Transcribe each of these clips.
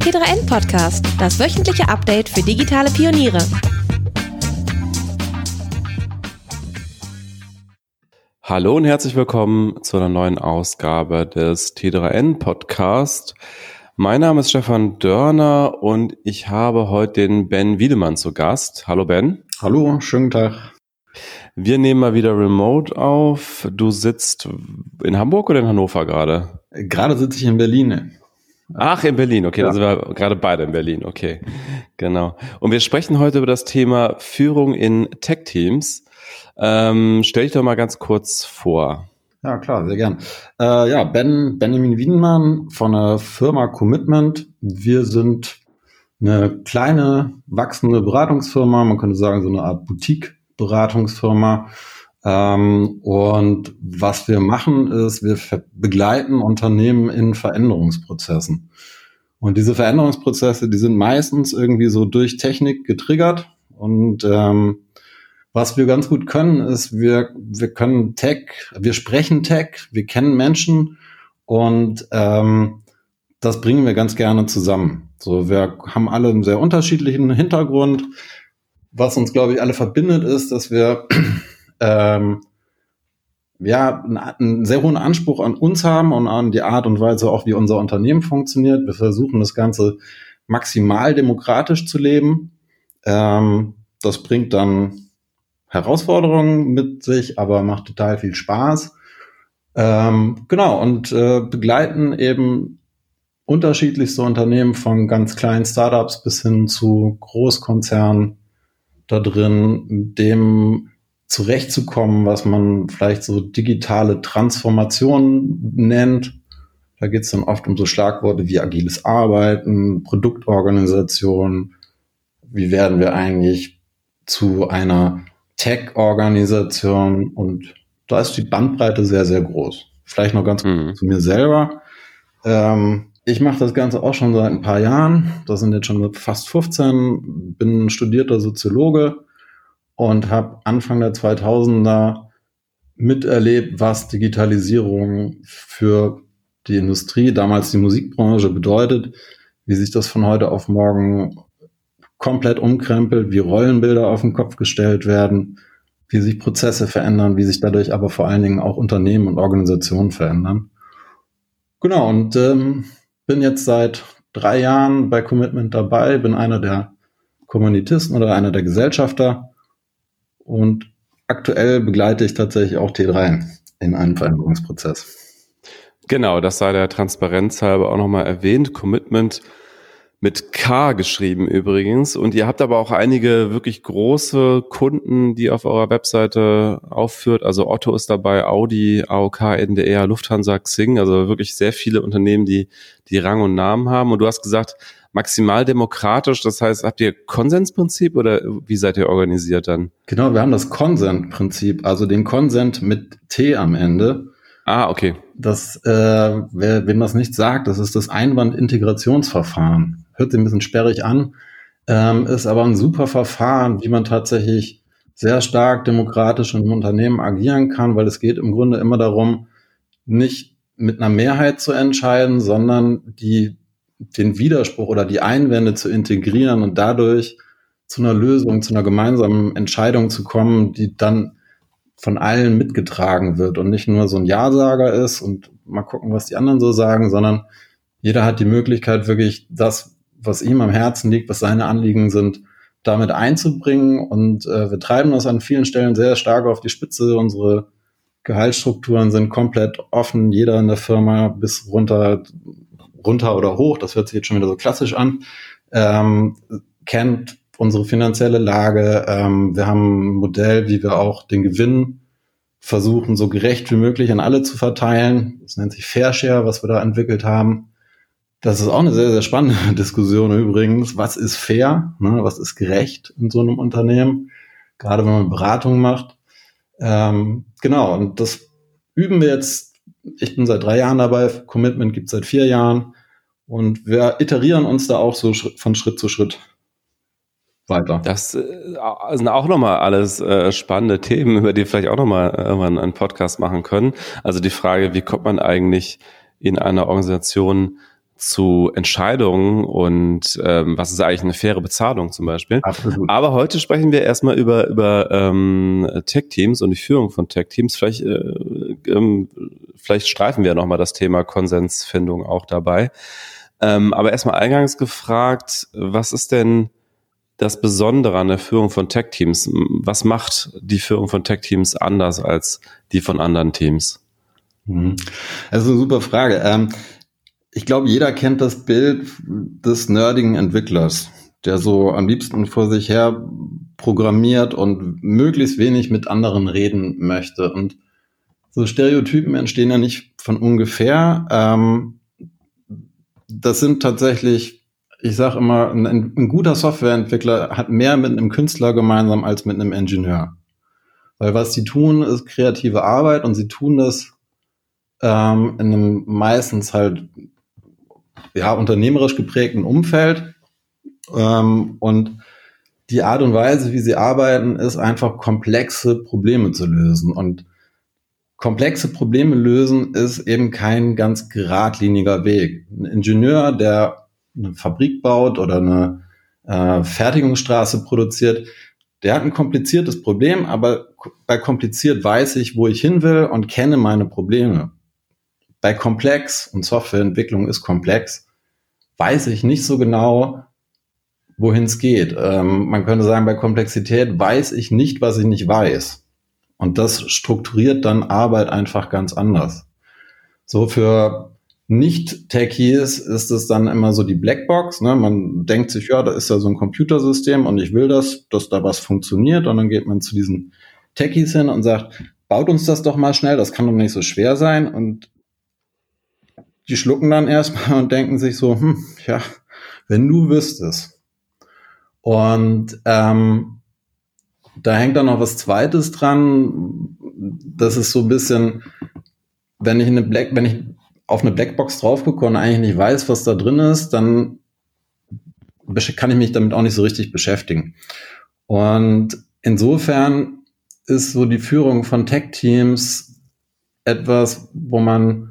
T3N Podcast, das wöchentliche Update für digitale Pioniere. Hallo und herzlich willkommen zu einer neuen Ausgabe des T3N Podcast. Mein Name ist Stefan Dörner und ich habe heute den Ben Wiedemann zu Gast. Hallo Ben. Hallo, schönen Tag. Wir nehmen mal wieder remote auf. Du sitzt in Hamburg oder in Hannover gerade? Gerade sitze ich in Berlin. Ach, in Berlin, okay, ja. da sind wir gerade beide in Berlin, okay, genau. Und wir sprechen heute über das Thema Führung in Tech-Teams. Ähm, stell dich doch mal ganz kurz vor. Ja, klar, sehr gern. Äh, ja, Ben, Benjamin Wiedenmann von der Firma Commitment. Wir sind eine kleine, wachsende Beratungsfirma, man könnte sagen so eine Art Boutique-Beratungsfirma. Ähm, und was wir machen, ist, wir begleiten Unternehmen in Veränderungsprozessen. Und diese Veränderungsprozesse, die sind meistens irgendwie so durch Technik getriggert. Und ähm, was wir ganz gut können, ist, wir, wir können Tech, wir sprechen Tech, wir kennen Menschen und ähm, das bringen wir ganz gerne zusammen. So, wir haben alle einen sehr unterschiedlichen Hintergrund. Was uns, glaube ich, alle verbindet, ist, dass wir ähm, ja, einen, sehr hohen Anspruch an uns haben und an die Art und Weise auch, wie unser Unternehmen funktioniert. Wir versuchen das Ganze maximal demokratisch zu leben. Ähm, das bringt dann Herausforderungen mit sich, aber macht total viel Spaß. Ähm, genau, und äh, begleiten eben unterschiedlichste Unternehmen von ganz kleinen Startups bis hin zu Großkonzernen da drin, dem zurechtzukommen, was man vielleicht so digitale Transformation nennt. Da geht es dann oft um so Schlagworte wie agiles Arbeiten, Produktorganisation. Wie werden wir eigentlich zu einer Tech-Organisation? Und da ist die Bandbreite sehr, sehr groß. Vielleicht noch ganz mhm. zu mir selber. Ähm, ich mache das Ganze auch schon seit ein paar Jahren. Das sind jetzt schon fast 15. Bin studierter Soziologe und habe Anfang der 2000er miterlebt, was Digitalisierung für die Industrie, damals die Musikbranche bedeutet, wie sich das von heute auf morgen komplett umkrempelt, wie Rollenbilder auf den Kopf gestellt werden, wie sich Prozesse verändern, wie sich dadurch aber vor allen Dingen auch Unternehmen und Organisationen verändern. Genau, und ähm, bin jetzt seit drei Jahren bei Commitment dabei, bin einer der Kommunitisten oder einer der Gesellschafter und aktuell begleite ich tatsächlich auch T3 in einem Veränderungsprozess. Genau, das sei der Transparenz halber auch nochmal erwähnt. Commitment mit K geschrieben übrigens. Und ihr habt aber auch einige wirklich große Kunden, die auf eurer Webseite aufführt. Also Otto ist dabei, Audi, AOK, NDR, Lufthansa, Xing. Also wirklich sehr viele Unternehmen, die, die Rang und Namen haben. Und du hast gesagt, maximal demokratisch. Das heißt, habt ihr Konsensprinzip oder wie seid ihr organisiert dann? Genau, wir haben das Konsentprinzip, also den Konsent mit T am Ende. Ah, okay. Das, äh, wer, wem das nicht sagt, das ist das Einwandintegrationsverfahren. Hört sich ein bisschen sperrig an, ähm, ist aber ein super Verfahren, wie man tatsächlich sehr stark demokratisch in einem Unternehmen agieren kann, weil es geht im Grunde immer darum, nicht mit einer Mehrheit zu entscheiden, sondern die den Widerspruch oder die Einwände zu integrieren und dadurch zu einer Lösung, zu einer gemeinsamen Entscheidung zu kommen, die dann von allen mitgetragen wird und nicht nur so ein Ja-Sager ist und mal gucken, was die anderen so sagen, sondern jeder hat die Möglichkeit, wirklich das, was ihm am Herzen liegt, was seine Anliegen sind, damit einzubringen. Und äh, wir treiben das an vielen Stellen sehr stark auf die Spitze. Unsere Gehaltsstrukturen sind komplett offen. Jeder in der Firma bis runter runter oder hoch, das hört sich jetzt schon wieder so klassisch an, ähm, kennt unsere finanzielle Lage. Ähm, wir haben ein Modell, wie wir auch den Gewinn versuchen, so gerecht wie möglich an alle zu verteilen. Das nennt sich Fair Share, was wir da entwickelt haben. Das ist auch eine sehr, sehr spannende Diskussion übrigens. Was ist fair? Ne? Was ist gerecht in so einem Unternehmen? Gerade wenn man Beratung macht. Ähm, genau, und das üben wir jetzt ich bin seit drei Jahren dabei, Commitment gibt es seit vier Jahren und wir iterieren uns da auch so von Schritt zu Schritt weiter. Das äh, sind auch nochmal alles äh, spannende Themen, über die vielleicht auch nochmal irgendwann einen Podcast machen können. Also die Frage, wie kommt man eigentlich in einer Organisation zu Entscheidungen und ähm, was ist eigentlich eine faire Bezahlung zum Beispiel. Absolut. Aber heute sprechen wir erstmal über, über ähm, Tech-Teams und die Führung von Tech-Teams. Vielleicht, äh, ähm, vielleicht streifen wir nochmal das Thema Konsensfindung auch dabei. Ähm, aber erstmal eingangs gefragt, was ist denn das Besondere an der Führung von Tech-Teams? Was macht die Führung von Tech-Teams anders als die von anderen Teams? Mhm. Das ist eine super Frage. Ich glaube, jeder kennt das Bild des nerdigen Entwicklers, der so am liebsten vor sich her programmiert und möglichst wenig mit anderen reden möchte. Und so Stereotypen entstehen ja nicht von ungefähr. Ähm, das sind tatsächlich, ich sage immer, ein, ein, guter Softwareentwickler hat mehr mit einem Künstler gemeinsam als mit einem Ingenieur. Weil was sie tun, ist kreative Arbeit und sie tun das ähm, in einem meistens halt ja, unternehmerisch geprägten Umfeld. Ähm, und die Art und Weise, wie sie arbeiten, ist einfach komplexe Probleme zu lösen. Und komplexe Probleme lösen ist eben kein ganz geradliniger Weg. Ein Ingenieur, der eine Fabrik baut oder eine äh, Fertigungsstraße produziert, der hat ein kompliziertes Problem, aber bei kompliziert weiß ich, wo ich hin will und kenne meine Probleme bei komplex und Softwareentwicklung ist komplex, weiß ich nicht so genau, wohin es geht. Ähm, man könnte sagen, bei Komplexität weiß ich nicht, was ich nicht weiß. Und das strukturiert dann Arbeit einfach ganz anders. So für Nicht-Techies ist es dann immer so die Blackbox. Ne? Man denkt sich, ja, da ist ja so ein Computersystem und ich will das, dass da was funktioniert. Und dann geht man zu diesen Techies hin und sagt, baut uns das doch mal schnell, das kann doch nicht so schwer sein. Und die schlucken dann erstmal und denken sich so, hm, ja, wenn du wüsstest. Und ähm, da hängt dann noch was Zweites dran. Das ist so ein bisschen, wenn ich eine Black, wenn ich auf eine Blackbox drauf gucke und eigentlich nicht weiß, was da drin ist, dann kann ich mich damit auch nicht so richtig beschäftigen. Und insofern ist so die Führung von Tech-Teams etwas, wo man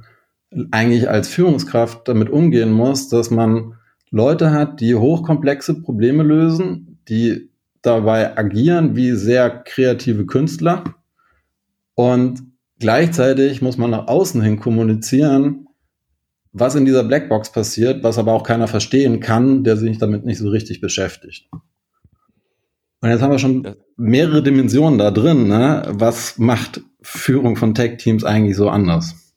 eigentlich als Führungskraft damit umgehen muss, dass man Leute hat, die hochkomplexe Probleme lösen, die dabei agieren wie sehr kreative Künstler und gleichzeitig muss man nach außen hin kommunizieren, was in dieser Blackbox passiert, was aber auch keiner verstehen kann, der sich damit nicht so richtig beschäftigt. Und jetzt haben wir schon mehrere Dimensionen da drin. Ne? Was macht Führung von Tech-Teams eigentlich so anders?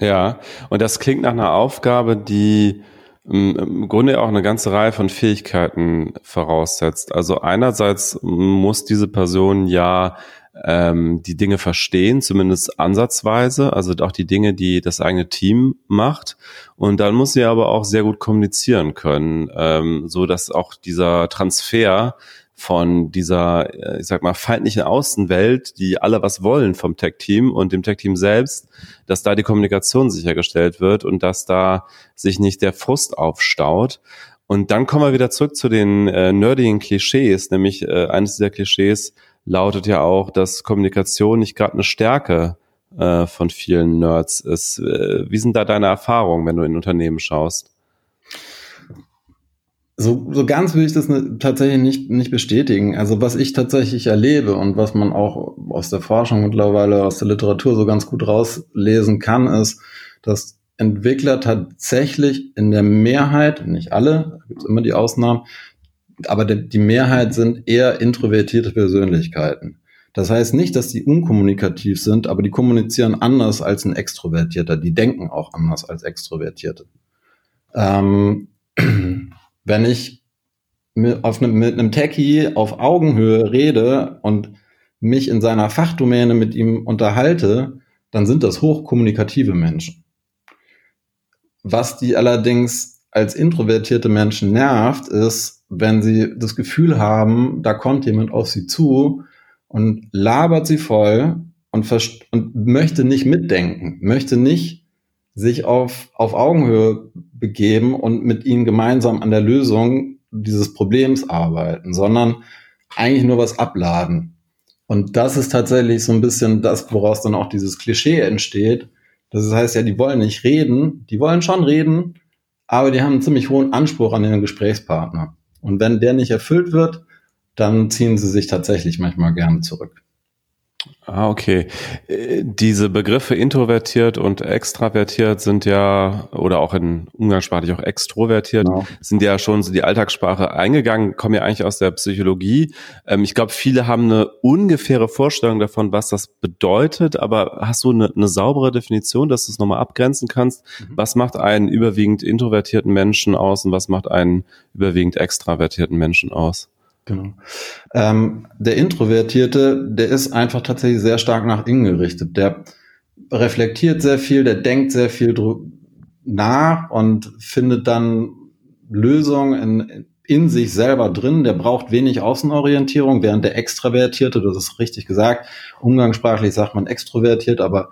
Ja, und das klingt nach einer Aufgabe, die ähm, im Grunde auch eine ganze Reihe von Fähigkeiten voraussetzt. Also einerseits muss diese Person ja ähm, die Dinge verstehen, zumindest ansatzweise, also auch die Dinge, die das eigene Team macht. Und dann muss sie aber auch sehr gut kommunizieren können, ähm, so dass auch dieser Transfer von dieser, äh, ich sag mal, feindlichen Außenwelt, die alle was wollen vom Tech-Team und dem Tech-Team selbst, dass da die Kommunikation sichergestellt wird und dass da sich nicht der Frust aufstaut. Und dann kommen wir wieder zurück zu den äh, nerdigen Klischees, nämlich äh, eines dieser Klischees lautet ja auch, dass Kommunikation nicht gerade eine Stärke äh, von vielen Nerds ist. Äh, wie sind da deine Erfahrungen, wenn du in Unternehmen schaust? So, so ganz will ich das ne, tatsächlich nicht, nicht bestätigen. Also was ich tatsächlich erlebe und was man auch aus der Forschung mittlerweile, aus der Literatur so ganz gut rauslesen kann, ist, dass Entwickler tatsächlich in der Mehrheit, nicht alle, da gibt immer die Ausnahmen, aber die, die Mehrheit sind eher introvertierte Persönlichkeiten. Das heißt nicht, dass die unkommunikativ sind, aber die kommunizieren anders als ein Extrovertierter. Die denken auch anders als Extrovertierte. Ähm, wenn ich mit, auf ne, mit einem Techie auf Augenhöhe rede und mich in seiner Fachdomäne mit ihm unterhalte, dann sind das hochkommunikative Menschen. Was die allerdings als introvertierte Menschen nervt, ist, wenn sie das Gefühl haben, da kommt jemand auf sie zu und labert sie voll und, und möchte nicht mitdenken, möchte nicht sich auf, auf Augenhöhe begeben und mit ihnen gemeinsam an der Lösung dieses Problems arbeiten, sondern eigentlich nur was abladen. Und das ist tatsächlich so ein bisschen das, woraus dann auch dieses Klischee entsteht. Das heißt ja, die wollen nicht reden, die wollen schon reden, aber die haben einen ziemlich hohen Anspruch an ihren Gesprächspartner. Und wenn der nicht erfüllt wird, dann ziehen sie sich tatsächlich manchmal gerne zurück. Ah, okay. Äh, diese Begriffe introvertiert und extravertiert sind ja, oder auch in umgangssprachlich auch extrovertiert, genau. sind ja schon so die Alltagssprache eingegangen, kommen ja eigentlich aus der Psychologie. Ähm, ich glaube, viele haben eine ungefähre Vorstellung davon, was das bedeutet, aber hast du eine, eine saubere Definition, dass du es nochmal abgrenzen kannst? Mhm. Was macht einen überwiegend introvertierten Menschen aus und was macht einen überwiegend extravertierten Menschen aus? Genau. Ähm, der Introvertierte, der ist einfach tatsächlich sehr stark nach innen gerichtet. Der reflektiert sehr viel, der denkt sehr viel nach und findet dann Lösungen in, in sich selber drin. Der braucht wenig Außenorientierung, während der Extravertierte, das ist richtig gesagt, umgangssprachlich sagt man extrovertiert, aber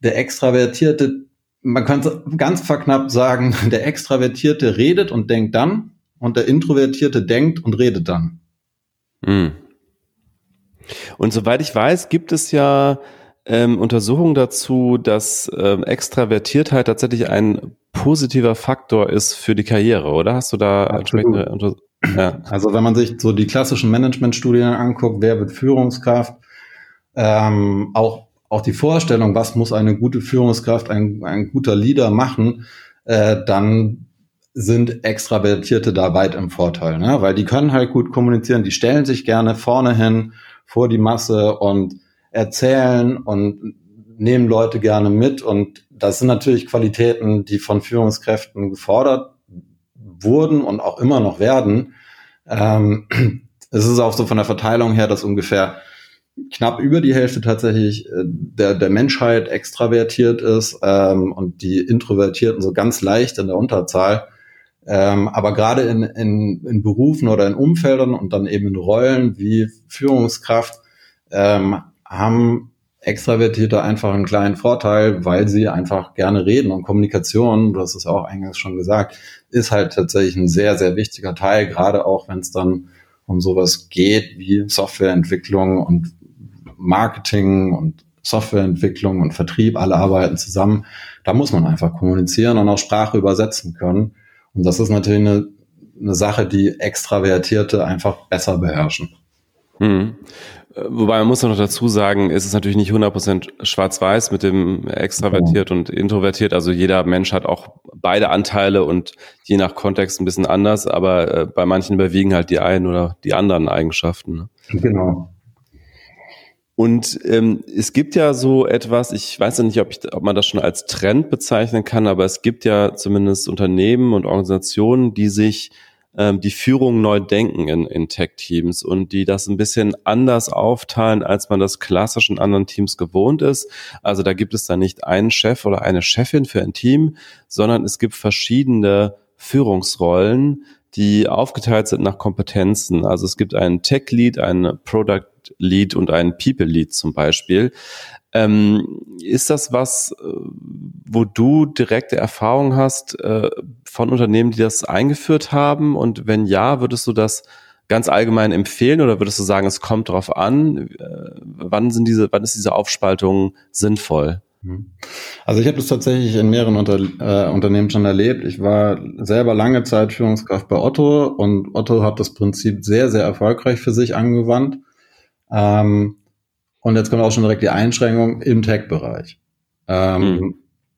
der Extravertierte, man könnte ganz verknappt sagen, der Extravertierte redet und denkt dann und der Introvertierte denkt und redet dann. Mhm. Und soweit ich weiß, gibt es ja ähm, Untersuchungen dazu, dass ähm, Extravertiertheit tatsächlich ein positiver Faktor ist für die Karriere, oder? Hast du da entsprechende Unter ja. Also wenn man sich so die klassischen Managementstudien anguckt, wer wird Führungskraft, ähm, auch auch die Vorstellung, was muss eine gute Führungskraft, ein, ein guter Leader machen, äh, dann sind Extravertierte da weit im Vorteil, ne? weil die können halt gut kommunizieren, die stellen sich gerne vorne hin vor die Masse und erzählen und nehmen Leute gerne mit und das sind natürlich Qualitäten, die von Führungskräften gefordert wurden und auch immer noch werden. Ähm, es ist auch so von der Verteilung her, dass ungefähr knapp über die Hälfte tatsächlich äh, der, der Menschheit extravertiert ist ähm, und die Introvertierten so ganz leicht in der Unterzahl. Ähm, aber gerade in, in, in Berufen oder in Umfeldern und dann eben in Rollen wie Führungskraft ähm, haben Extravertierte einfach einen kleinen Vorteil, weil sie einfach gerne reden und Kommunikation, du hast es auch eingangs schon gesagt, ist halt tatsächlich ein sehr, sehr wichtiger Teil, gerade auch wenn es dann um sowas geht wie Softwareentwicklung und Marketing und Softwareentwicklung und Vertrieb, alle arbeiten zusammen. Da muss man einfach kommunizieren und auch Sprache übersetzen können. Und das ist natürlich eine, eine Sache, die Extravertierte einfach besser beherrschen. Mhm. Wobei man muss noch dazu sagen, ist es natürlich nicht 100% schwarz-weiß mit dem extravertiert und introvertiert. Also jeder Mensch hat auch beide Anteile und je nach Kontext ein bisschen anders, aber äh, bei manchen überwiegen halt die einen oder die anderen Eigenschaften. Ne? Genau. Und ähm, es gibt ja so etwas, ich weiß ja nicht, ob, ich, ob man das schon als Trend bezeichnen kann, aber es gibt ja zumindest Unternehmen und Organisationen, die sich ähm, die Führung neu denken in, in Tech-Teams und die das ein bisschen anders aufteilen, als man das klassisch in anderen Teams gewohnt ist. Also da gibt es dann nicht einen Chef oder eine Chefin für ein Team, sondern es gibt verschiedene Führungsrollen, die aufgeteilt sind nach Kompetenzen. Also es gibt einen Tech-Lead, einen Product-Lead und einen People-Lead zum Beispiel. Ähm, ist das was, äh, wo du direkte Erfahrung hast äh, von Unternehmen, die das eingeführt haben? Und wenn ja, würdest du das ganz allgemein empfehlen oder würdest du sagen, es kommt darauf an? Äh, wann sind diese, wann ist diese Aufspaltung sinnvoll? Mhm. Also ich habe das tatsächlich in mehreren Unter äh, Unternehmen schon erlebt. Ich war selber lange Zeit Führungskraft bei Otto und Otto hat das Prinzip sehr, sehr erfolgreich für sich angewandt. Ähm, und jetzt kommt auch schon direkt die Einschränkung im Tech-Bereich. Ähm, mhm.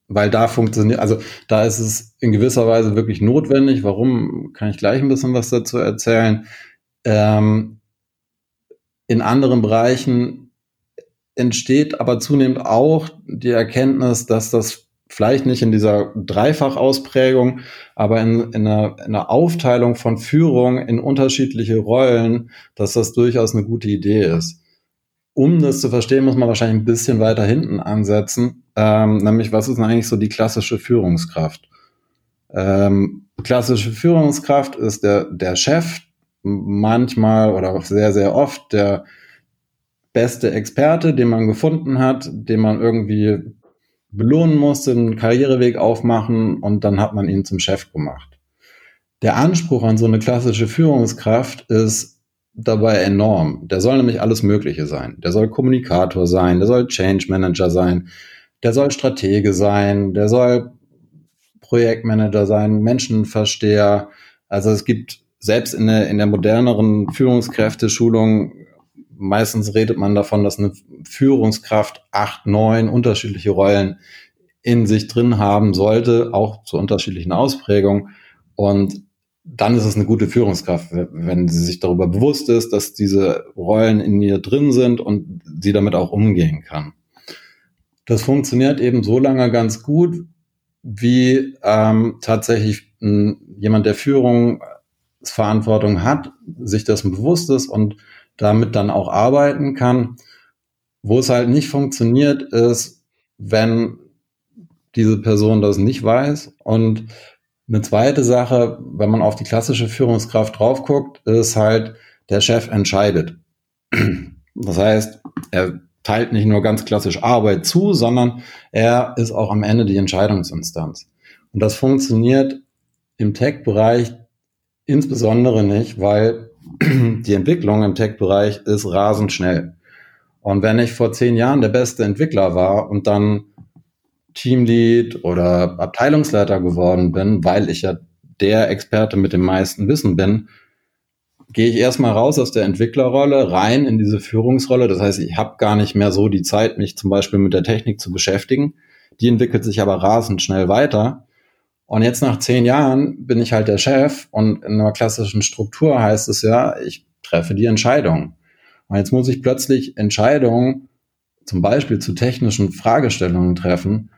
Weil da funktioniert, also da ist es in gewisser Weise wirklich notwendig. Warum, kann ich gleich ein bisschen was dazu erzählen. Ähm, in anderen Bereichen entsteht aber zunehmend auch die Erkenntnis, dass das vielleicht nicht in dieser Dreifachausprägung, aber in, in, einer, in einer Aufteilung von Führung in unterschiedliche Rollen, dass das durchaus eine gute Idee ist. Um das zu verstehen, muss man wahrscheinlich ein bisschen weiter hinten ansetzen, ähm, nämlich was ist eigentlich so die klassische Führungskraft? Ähm, klassische Führungskraft ist der, der Chef, manchmal oder sehr, sehr oft der beste Experte, den man gefunden hat, den man irgendwie belohnen musste, einen Karriereweg aufmachen und dann hat man ihn zum Chef gemacht. Der Anspruch an so eine klassische Führungskraft ist dabei enorm. Der soll nämlich alles Mögliche sein. Der soll Kommunikator sein, der soll Change Manager sein, der soll Stratege sein, der soll Projektmanager sein, Menschenversteher. Also es gibt selbst in der, in der moderneren Führungskräfteschulung meistens redet man davon, dass eine Führungskraft acht, neun unterschiedliche Rollen in sich drin haben sollte, auch zu unterschiedlichen Ausprägungen. Und dann ist es eine gute Führungskraft, wenn sie sich darüber bewusst ist, dass diese Rollen in ihr drin sind und sie damit auch umgehen kann. Das funktioniert eben so lange ganz gut, wie ähm, tatsächlich m, jemand, der Führungsverantwortung hat, sich dessen bewusst ist und damit dann auch arbeiten kann. Wo es halt nicht funktioniert, ist, wenn diese Person das nicht weiß. Und eine zweite Sache, wenn man auf die klassische Führungskraft drauf guckt, ist halt, der Chef entscheidet. Das heißt, er teilt nicht nur ganz klassisch Arbeit zu, sondern er ist auch am Ende die Entscheidungsinstanz. Und das funktioniert im Tech-Bereich insbesondere nicht, weil die Entwicklung im Tech-Bereich ist rasend schnell. Und wenn ich vor zehn Jahren der beste Entwickler war und dann Teamlead oder Abteilungsleiter geworden bin, weil ich ja der Experte mit dem meisten Wissen bin, gehe ich erstmal raus aus der Entwicklerrolle, rein in diese Führungsrolle. Das heißt, ich habe gar nicht mehr so die Zeit, mich zum Beispiel mit der Technik zu beschäftigen. Die entwickelt sich aber rasend schnell weiter. Und jetzt nach zehn Jahren bin ich halt der Chef und in einer klassischen Struktur heißt es ja, ich treffe die Entscheidung. Und jetzt muss ich plötzlich Entscheidungen zum Beispiel zu technischen Fragestellungen treffen,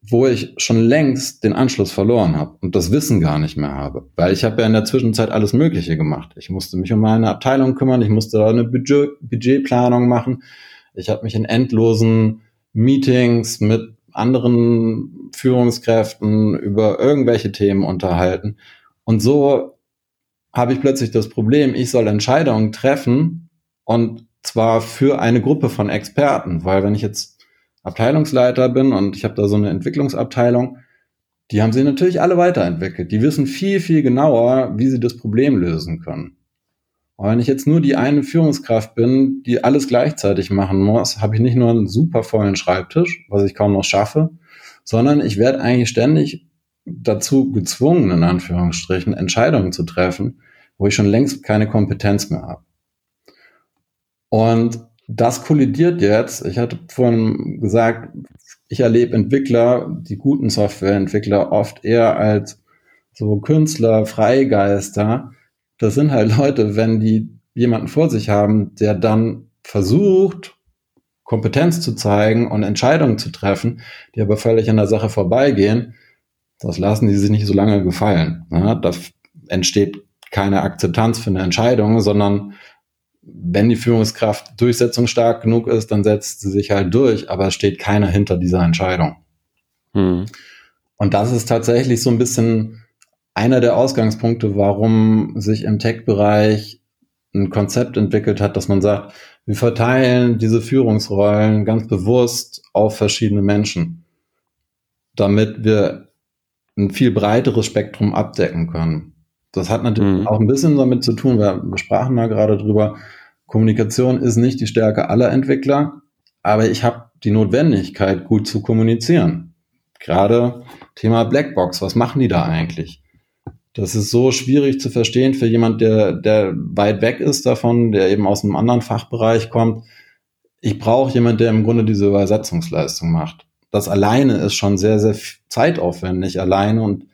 wo ich schon längst den Anschluss verloren habe und das Wissen gar nicht mehr habe. Weil ich habe ja in der Zwischenzeit alles Mögliche gemacht. Ich musste mich um meine Abteilung kümmern, ich musste da eine Budget, Budgetplanung machen. Ich habe mich in endlosen Meetings mit anderen Führungskräften über irgendwelche Themen unterhalten. Und so habe ich plötzlich das Problem, ich soll Entscheidungen treffen und zwar für eine Gruppe von Experten, weil wenn ich jetzt Abteilungsleiter bin und ich habe da so eine Entwicklungsabteilung, die haben sie natürlich alle weiterentwickelt. Die wissen viel, viel genauer, wie sie das Problem lösen können. Und wenn ich jetzt nur die eine Führungskraft bin, die alles gleichzeitig machen muss, habe ich nicht nur einen super vollen Schreibtisch, was ich kaum noch schaffe, sondern ich werde eigentlich ständig dazu gezwungen, in Anführungsstrichen, Entscheidungen zu treffen, wo ich schon längst keine Kompetenz mehr habe. Und das kollidiert jetzt. Ich hatte vorhin gesagt, ich erlebe Entwickler, die guten Softwareentwickler, oft eher als so Künstler, Freigeister, das sind halt Leute, wenn die jemanden vor sich haben, der dann versucht, Kompetenz zu zeigen und Entscheidungen zu treffen, die aber völlig an der Sache vorbeigehen, das lassen die sich nicht so lange gefallen. Ja, da entsteht keine Akzeptanz für eine Entscheidung, sondern wenn die Führungskraft durchsetzungsstark genug ist, dann setzt sie sich halt durch, aber es steht keiner hinter dieser Entscheidung. Hm. Und das ist tatsächlich so ein bisschen einer der Ausgangspunkte, warum sich im Tech-Bereich ein Konzept entwickelt hat, dass man sagt, wir verteilen diese Führungsrollen ganz bewusst auf verschiedene Menschen, damit wir ein viel breiteres Spektrum abdecken können. Das hat natürlich mhm. auch ein bisschen damit zu tun, wir, wir sprachen da gerade drüber, Kommunikation ist nicht die Stärke aller Entwickler, aber ich habe die Notwendigkeit, gut zu kommunizieren. Gerade Thema Blackbox, was machen die da eigentlich? Das ist so schwierig zu verstehen für jemand, der, der weit weg ist davon, der eben aus einem anderen Fachbereich kommt. Ich brauche jemand, der im Grunde diese Übersetzungsleistung macht. Das alleine ist schon sehr, sehr zeitaufwendig alleine und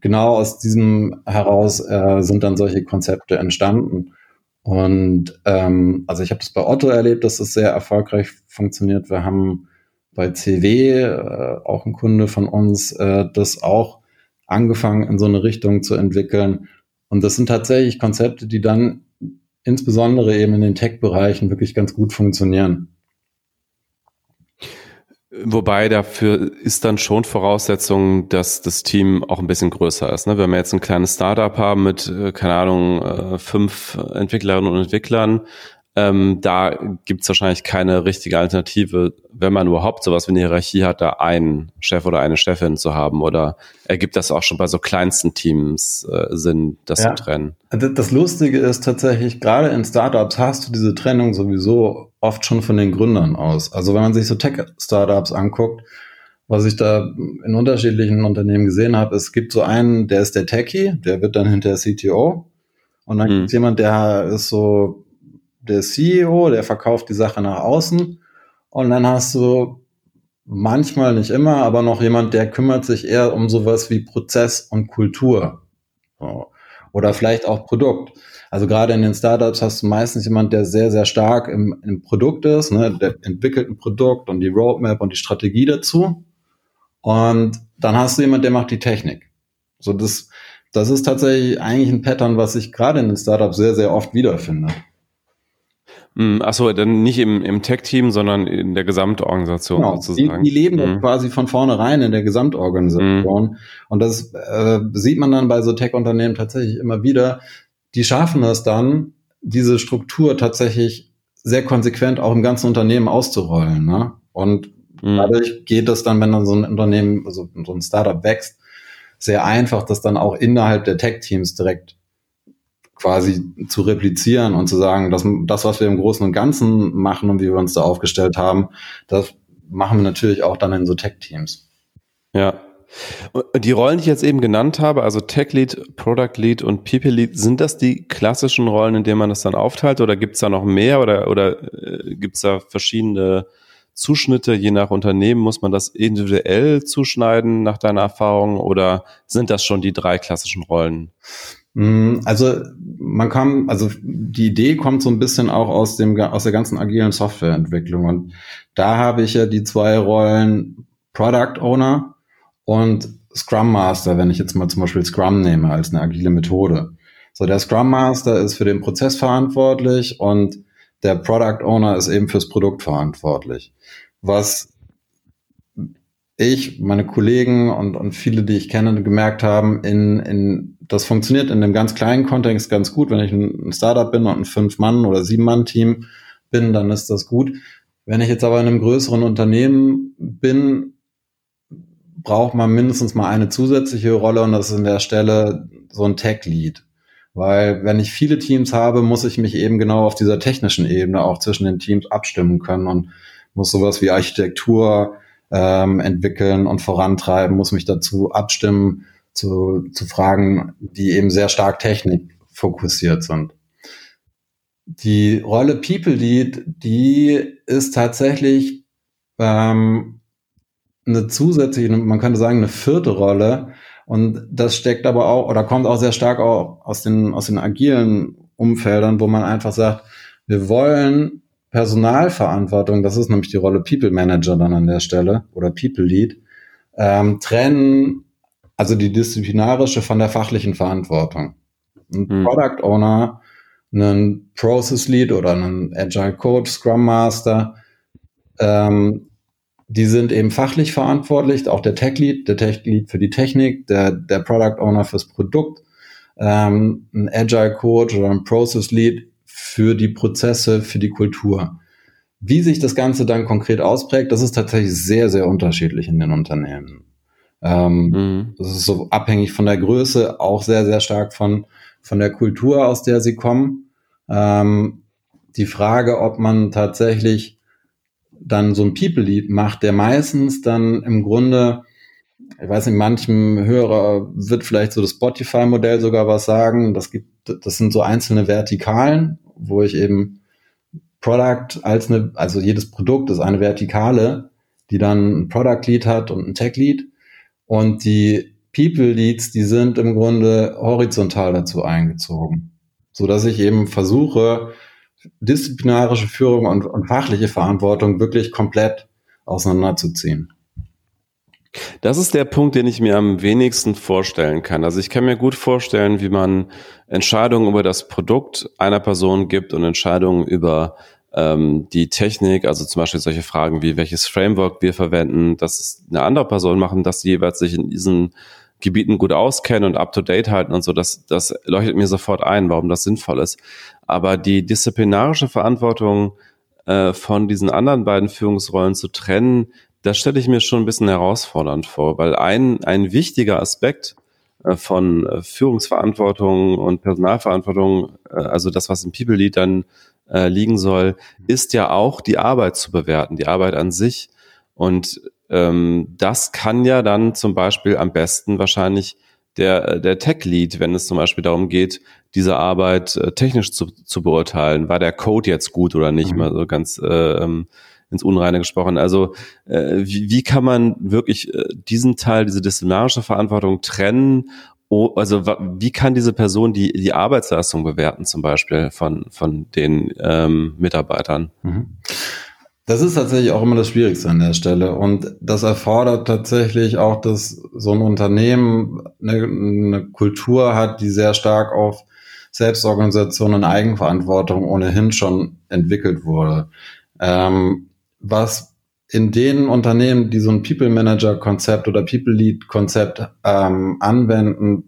genau aus diesem heraus äh, sind dann solche Konzepte entstanden. Und ähm, also ich habe das bei Otto erlebt, dass das sehr erfolgreich funktioniert. Wir haben bei CW, äh, auch ein Kunde von uns, äh, das auch angefangen, in so eine Richtung zu entwickeln. Und das sind tatsächlich Konzepte, die dann insbesondere eben in den Tech-Bereichen wirklich ganz gut funktionieren. Wobei dafür ist dann schon Voraussetzung, dass das Team auch ein bisschen größer ist. Ne? Wenn wir jetzt ein kleines Startup haben mit, äh, keine Ahnung, äh, fünf Entwicklerinnen und Entwicklern, ähm, da gibt es wahrscheinlich keine richtige Alternative, wenn man überhaupt sowas wie eine Hierarchie hat, da einen Chef oder eine Chefin zu haben. Oder ergibt das auch schon bei so kleinsten Teams äh, Sinn, das ja. zu trennen? Das Lustige ist tatsächlich, gerade in Startups hast du diese Trennung sowieso oft schon von den Gründern aus. Also wenn man sich so Tech-Startups anguckt, was ich da in unterschiedlichen Unternehmen gesehen habe, es gibt so einen, der ist der Techie, der wird dann hinter CTO. Und dann mhm. gibt es jemand, der ist so der CEO, der verkauft die Sache nach außen. Und dann hast du manchmal, nicht immer, aber noch jemand, der kümmert sich eher um sowas wie Prozess und Kultur. Oder vielleicht auch Produkt. Also gerade in den Startups hast du meistens jemand, der sehr, sehr stark im, im Produkt ist, ne? der entwickelt ein Produkt und die Roadmap und die Strategie dazu. Und dann hast du jemand, der macht die Technik. So das, das ist tatsächlich eigentlich ein Pattern, was ich gerade in den Startups sehr, sehr oft wiederfinde. Hm, Achso, dann nicht im, im Tech-Team, sondern in der Gesamtorganisation genau, sozusagen. Die, die leben mhm. quasi von vornherein in der Gesamtorganisation. Mhm. Und das äh, sieht man dann bei so Tech-Unternehmen tatsächlich immer wieder. Die schaffen es dann, diese Struktur tatsächlich sehr konsequent auch im ganzen Unternehmen auszurollen. Ne? Und mhm. dadurch geht es dann, wenn dann so ein Unternehmen, also so ein Startup wächst, sehr einfach, das dann auch innerhalb der Tech-Teams direkt quasi zu replizieren und zu sagen, dass das, was wir im Großen und Ganzen machen und wie wir uns da aufgestellt haben, das machen wir natürlich auch dann in so Tech-Teams. Ja. Die Rollen, die ich jetzt eben genannt habe, also Tech Lead, Product Lead und People Lead, sind das die klassischen Rollen, in denen man das dann aufteilt oder gibt es da noch mehr oder, oder äh, gibt es da verschiedene Zuschnitte, je nach Unternehmen, muss man das individuell zuschneiden nach deiner Erfahrung oder sind das schon die drei klassischen Rollen? Mm, also man kann, also die Idee kommt so ein bisschen auch aus dem aus der ganzen agilen Softwareentwicklung und da habe ich ja die zwei Rollen Product Owner und Scrum Master, wenn ich jetzt mal zum Beispiel Scrum nehme als eine agile Methode. So der Scrum Master ist für den Prozess verantwortlich und der Product Owner ist eben fürs Produkt verantwortlich. Was ich, meine Kollegen und, und viele, die ich kenne, gemerkt haben, in, in, das funktioniert in einem ganz kleinen Kontext ganz gut. Wenn ich ein Startup bin und ein Fünf-Mann- oder Sieben-Mann-Team bin, dann ist das gut. Wenn ich jetzt aber in einem größeren Unternehmen bin, braucht man mindestens mal eine zusätzliche Rolle und das ist in der Stelle so ein Tech-Lead. Weil wenn ich viele Teams habe, muss ich mich eben genau auf dieser technischen Ebene auch zwischen den Teams abstimmen können und muss sowas wie Architektur ähm, entwickeln und vorantreiben, muss mich dazu abstimmen zu, zu Fragen, die eben sehr stark Technik fokussiert sind. Die Rolle People Lead, die ist tatsächlich ähm, eine zusätzliche, man könnte sagen, eine vierte Rolle. Und das steckt aber auch oder kommt auch sehr stark auch aus den, aus den agilen Umfeldern, wo man einfach sagt, wir wollen Personalverantwortung, das ist nämlich die Rolle People Manager dann an der Stelle oder People Lead, ähm, trennen also die disziplinarische von der fachlichen Verantwortung. Ein hm. Product Owner, einen Process Lead oder einen Agile Coach, Scrum Master, ähm, die sind eben fachlich verantwortlich, auch der Tech Lead, der Tech Lead für die Technik, der, der Product Owner fürs Produkt, ähm, ein Agile Coach oder ein Process Lead für die Prozesse, für die Kultur. Wie sich das Ganze dann konkret ausprägt, das ist tatsächlich sehr, sehr unterschiedlich in den Unternehmen. Ähm, mhm. Das ist so abhängig von der Größe, auch sehr, sehr stark von, von der Kultur, aus der sie kommen. Ähm, die Frage, ob man tatsächlich dann so ein People-Lead macht, der meistens dann im Grunde ich weiß nicht, manchem Hörer wird vielleicht so das Spotify-Modell sogar was sagen. Das gibt, das sind so einzelne Vertikalen, wo ich eben Product als eine, also jedes Produkt ist eine Vertikale, die dann ein Product Lead hat und ein Tech Lead. Und die People Leads, die sind im Grunde horizontal dazu eingezogen, so dass ich eben versuche, disziplinarische Führung und, und fachliche Verantwortung wirklich komplett auseinanderzuziehen. Das ist der Punkt, den ich mir am wenigsten vorstellen kann. Also ich kann mir gut vorstellen, wie man Entscheidungen über das Produkt einer Person gibt und Entscheidungen über ähm, die Technik, also zum Beispiel solche Fragen wie welches Framework wir verwenden, dass eine andere Person machen, dass sie jeweils sich in diesen Gebieten gut auskennen und up-to-date halten und so, das, das leuchtet mir sofort ein, warum das sinnvoll ist. Aber die disziplinarische Verantwortung äh, von diesen anderen beiden Führungsrollen zu trennen, das stelle ich mir schon ein bisschen herausfordernd vor, weil ein, ein wichtiger Aspekt äh, von äh, Führungsverantwortung und Personalverantwortung, äh, also das, was im People Lead dann liegen soll, ist ja auch die Arbeit zu bewerten, die Arbeit an sich. Und ähm, das kann ja dann zum Beispiel am besten wahrscheinlich der, der Tech-Lead, wenn es zum Beispiel darum geht, diese Arbeit äh, technisch zu, zu beurteilen. War der Code jetzt gut oder nicht? Mhm. Mal so ganz äh, ähm, ins Unreine gesprochen. Also äh, wie, wie kann man wirklich äh, diesen Teil, diese disziplinarische Verantwortung trennen? Oh, also wie kann diese Person die, die Arbeitsleistung bewerten zum Beispiel von, von den ähm, Mitarbeitern? Mhm. Das ist tatsächlich auch immer das Schwierigste an der Stelle. Und das erfordert tatsächlich auch, dass so ein Unternehmen eine, eine Kultur hat, die sehr stark auf Selbstorganisation und Eigenverantwortung ohnehin schon entwickelt wurde. Ähm, was in den Unternehmen, die so ein People Manager Konzept oder People Lead Konzept ähm, anwenden,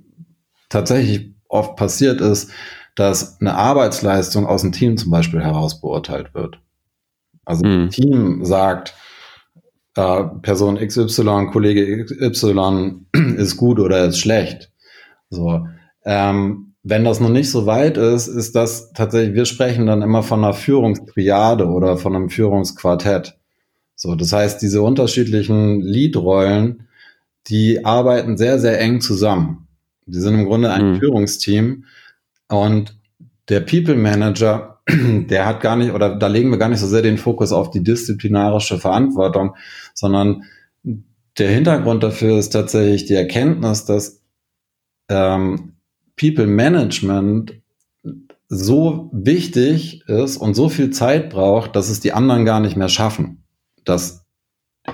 tatsächlich oft passiert ist, dass eine Arbeitsleistung aus dem Team zum Beispiel heraus beurteilt wird. Also mhm. Team sagt, äh, Person XY, Kollege XY ist gut oder ist schlecht. So, ähm, wenn das noch nicht so weit ist, ist das tatsächlich, wir sprechen dann immer von einer Führungstriade oder von einem Führungsquartett. So, das heißt, diese unterschiedlichen Leadrollen, die arbeiten sehr, sehr eng zusammen. Die sind im Grunde ein mhm. Führungsteam und der People Manager der hat gar nicht, oder da legen wir gar nicht so sehr den Fokus auf die disziplinarische Verantwortung, sondern der Hintergrund dafür ist tatsächlich die Erkenntnis, dass ähm, People Management so wichtig ist und so viel Zeit braucht, dass es die anderen gar nicht mehr schaffen, das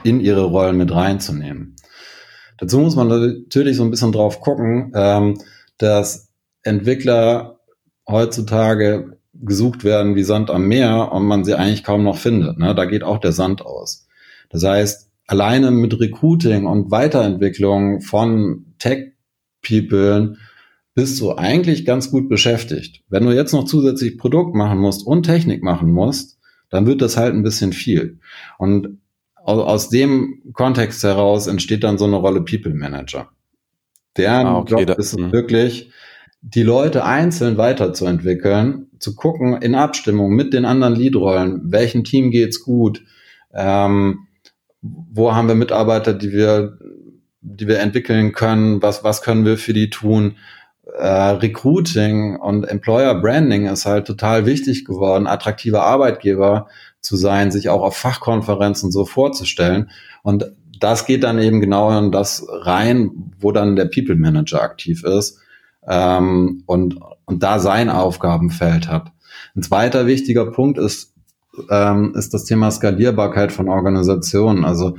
in ihre Rollen mit reinzunehmen. Dazu muss man natürlich so ein bisschen drauf gucken, ähm, dass Entwickler heutzutage gesucht werden wie Sand am Meer und man sie eigentlich kaum noch findet. Ne? Da geht auch der Sand aus. Das heißt, alleine mit Recruiting und Weiterentwicklung von Tech-People bist du eigentlich ganz gut beschäftigt. Wenn du jetzt noch zusätzlich Produkt machen musst und Technik machen musst, dann wird das halt ein bisschen viel. Und aus dem Kontext heraus entsteht dann so eine Rolle People Manager. Deren ah, okay, Job ist es mhm. wirklich, die Leute einzeln weiterzuentwickeln, zu gucken in Abstimmung mit den anderen Leadrollen, welchem Team geht's gut, ähm, wo haben wir Mitarbeiter, die wir, die wir entwickeln können, was, was können wir für die tun. Äh, Recruiting und Employer Branding ist halt total wichtig geworden, attraktiver Arbeitgeber zu sein, sich auch auf Fachkonferenzen so vorzustellen. Und das geht dann eben genau in das rein, wo dann der People Manager aktiv ist ähm, und, und da sein Aufgabenfeld hat. Ein zweiter wichtiger Punkt ist, ähm, ist das Thema Skalierbarkeit von Organisationen. Also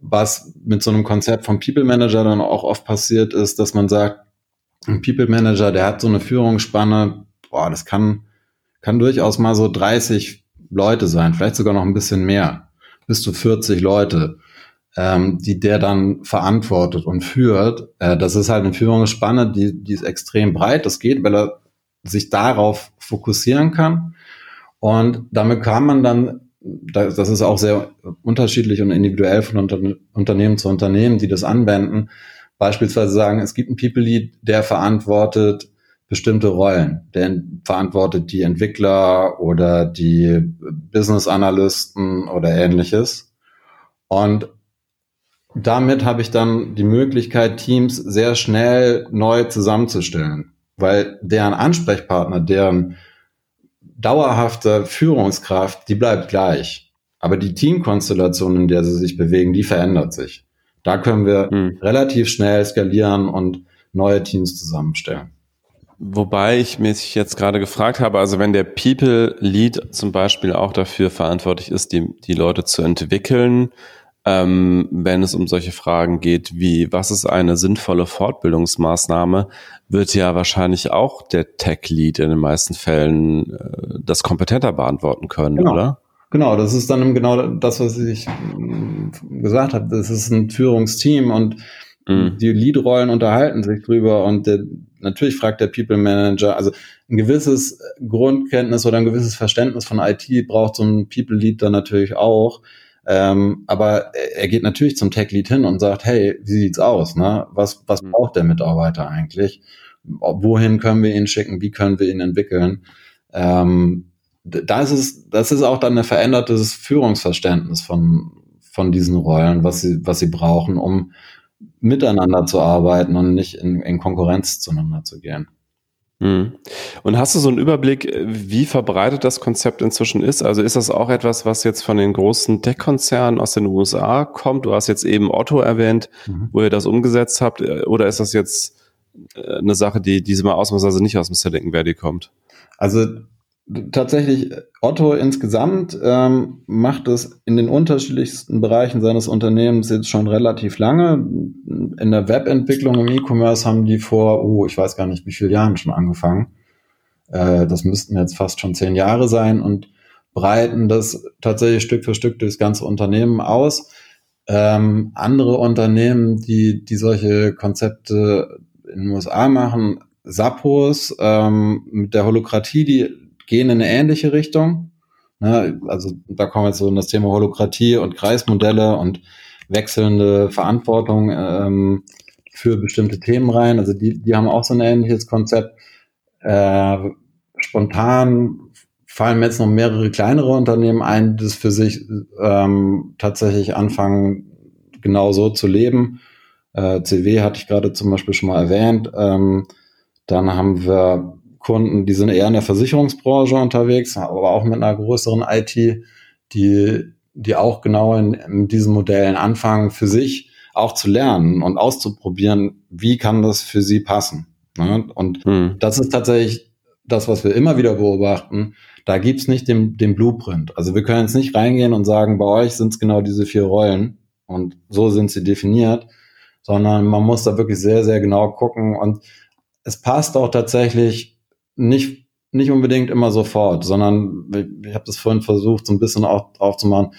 was mit so einem Konzept vom People Manager dann auch oft passiert ist, dass man sagt, ein People Manager, der hat so eine Führungsspanne, boah, das kann, kann durchaus mal so 30 Leute sein, vielleicht sogar noch ein bisschen mehr, bis zu 40 Leute ähm, die der dann verantwortet und führt. Äh, das ist halt eine Führungsspanne, die, die ist extrem breit. Das geht, weil er sich darauf fokussieren kann. Und damit kann man dann, das ist auch sehr unterschiedlich und individuell von Unter Unternehmen zu Unternehmen, die das anwenden, beispielsweise sagen, es gibt einen People Lead, der verantwortet bestimmte Rollen. Der verantwortet die Entwickler oder die Business Analysten oder ähnliches. Und damit habe ich dann die Möglichkeit, Teams sehr schnell neu zusammenzustellen, weil deren Ansprechpartner, deren dauerhafte Führungskraft, die bleibt gleich. Aber die Teamkonstellation, in der sie sich bewegen, die verändert sich. Da können wir hm. relativ schnell skalieren und neue Teams zusammenstellen. Wobei ich mich jetzt gerade gefragt habe, also wenn der People Lead zum Beispiel auch dafür verantwortlich ist, die, die Leute zu entwickeln, ähm, wenn es um solche Fragen geht wie, was ist eine sinnvolle Fortbildungsmaßnahme, wird ja wahrscheinlich auch der Tech-Lead in den meisten Fällen äh, das kompetenter beantworten können, genau. oder? Genau, das ist dann genau das, was ich mm, gesagt habe. Das ist ein Führungsteam und mhm. die Lead-Rollen unterhalten sich drüber und der, natürlich fragt der People Manager, also ein gewisses Grundkenntnis oder ein gewisses Verständnis von IT braucht so ein People Lead dann natürlich auch. Ähm, aber er geht natürlich zum Tech-Lead hin und sagt, hey, wie sieht's aus? Ne? Was, was mhm. braucht der Mitarbeiter eigentlich? Wohin können wir ihn schicken? Wie können wir ihn entwickeln? Ähm, das ist, das ist auch dann ein verändertes Führungsverständnis von, von diesen Rollen, was sie, was sie brauchen, um miteinander zu arbeiten und nicht in, in Konkurrenz zueinander zu gehen. Hm. Und hast du so einen Überblick, wie verbreitet das Konzept inzwischen ist? Also ist das auch etwas, was jetzt von den großen Tech-Konzernen aus den USA kommt? Du hast jetzt eben Otto erwähnt, mhm. wo ihr das umgesetzt habt. Oder ist das jetzt äh, eine Sache, die diesmal ausnahmsweise nicht aus dem Silicon Valley kommt? Also tatsächlich, Otto insgesamt ähm, macht es in den unterschiedlichsten Bereichen seines Unternehmens jetzt schon relativ lange. In der Webentwicklung im E-Commerce haben die vor, oh, ich weiß gar nicht, wie viele Jahren schon angefangen. Äh, das müssten jetzt fast schon zehn Jahre sein und breiten das tatsächlich Stück für Stück durchs ganze Unternehmen aus. Ähm, andere Unternehmen, die, die solche Konzepte in den USA machen, Sappos ähm, mit der Holokratie, die gehen in eine ähnliche Richtung. Ne? Also da kommen jetzt so in das Thema Holokratie und Kreismodelle und wechselnde Verantwortung ähm, für bestimmte Themen rein. Also die, die haben auch so ein ähnliches Konzept. Äh, spontan fallen mir jetzt noch mehrere kleinere Unternehmen ein, die das für sich ähm, tatsächlich anfangen, genau so zu leben. Äh, CW hatte ich gerade zum Beispiel schon mal erwähnt. Ähm, dann haben wir Kunden, die sind eher in der Versicherungsbranche unterwegs, aber auch mit einer größeren IT, die, die auch genau in, in diesen Modellen anfangen, für sich auch zu lernen und auszuprobieren, wie kann das für sie passen. Ne? Und hm. das ist tatsächlich das, was wir immer wieder beobachten. Da gibt's nicht den, den Blueprint. Also wir können jetzt nicht reingehen und sagen, bei euch sind es genau diese vier Rollen und so sind sie definiert, sondern man muss da wirklich sehr, sehr genau gucken und es passt auch tatsächlich nicht, nicht unbedingt immer sofort, sondern ich habe das vorhin versucht, so ein bisschen auch drauf zu machen.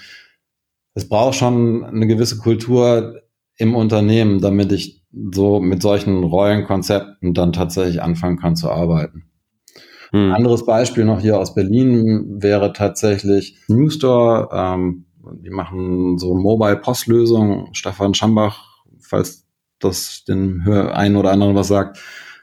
Es braucht schon eine gewisse Kultur im Unternehmen, damit ich so mit solchen Rollenkonzepten dann tatsächlich anfangen kann zu arbeiten. Hm. Anderes Beispiel noch hier aus Berlin wäre tatsächlich Newstore. Ähm, die machen so Mobile-Postlösungen. Stefan Schambach, falls das den einen oder anderen was sagt,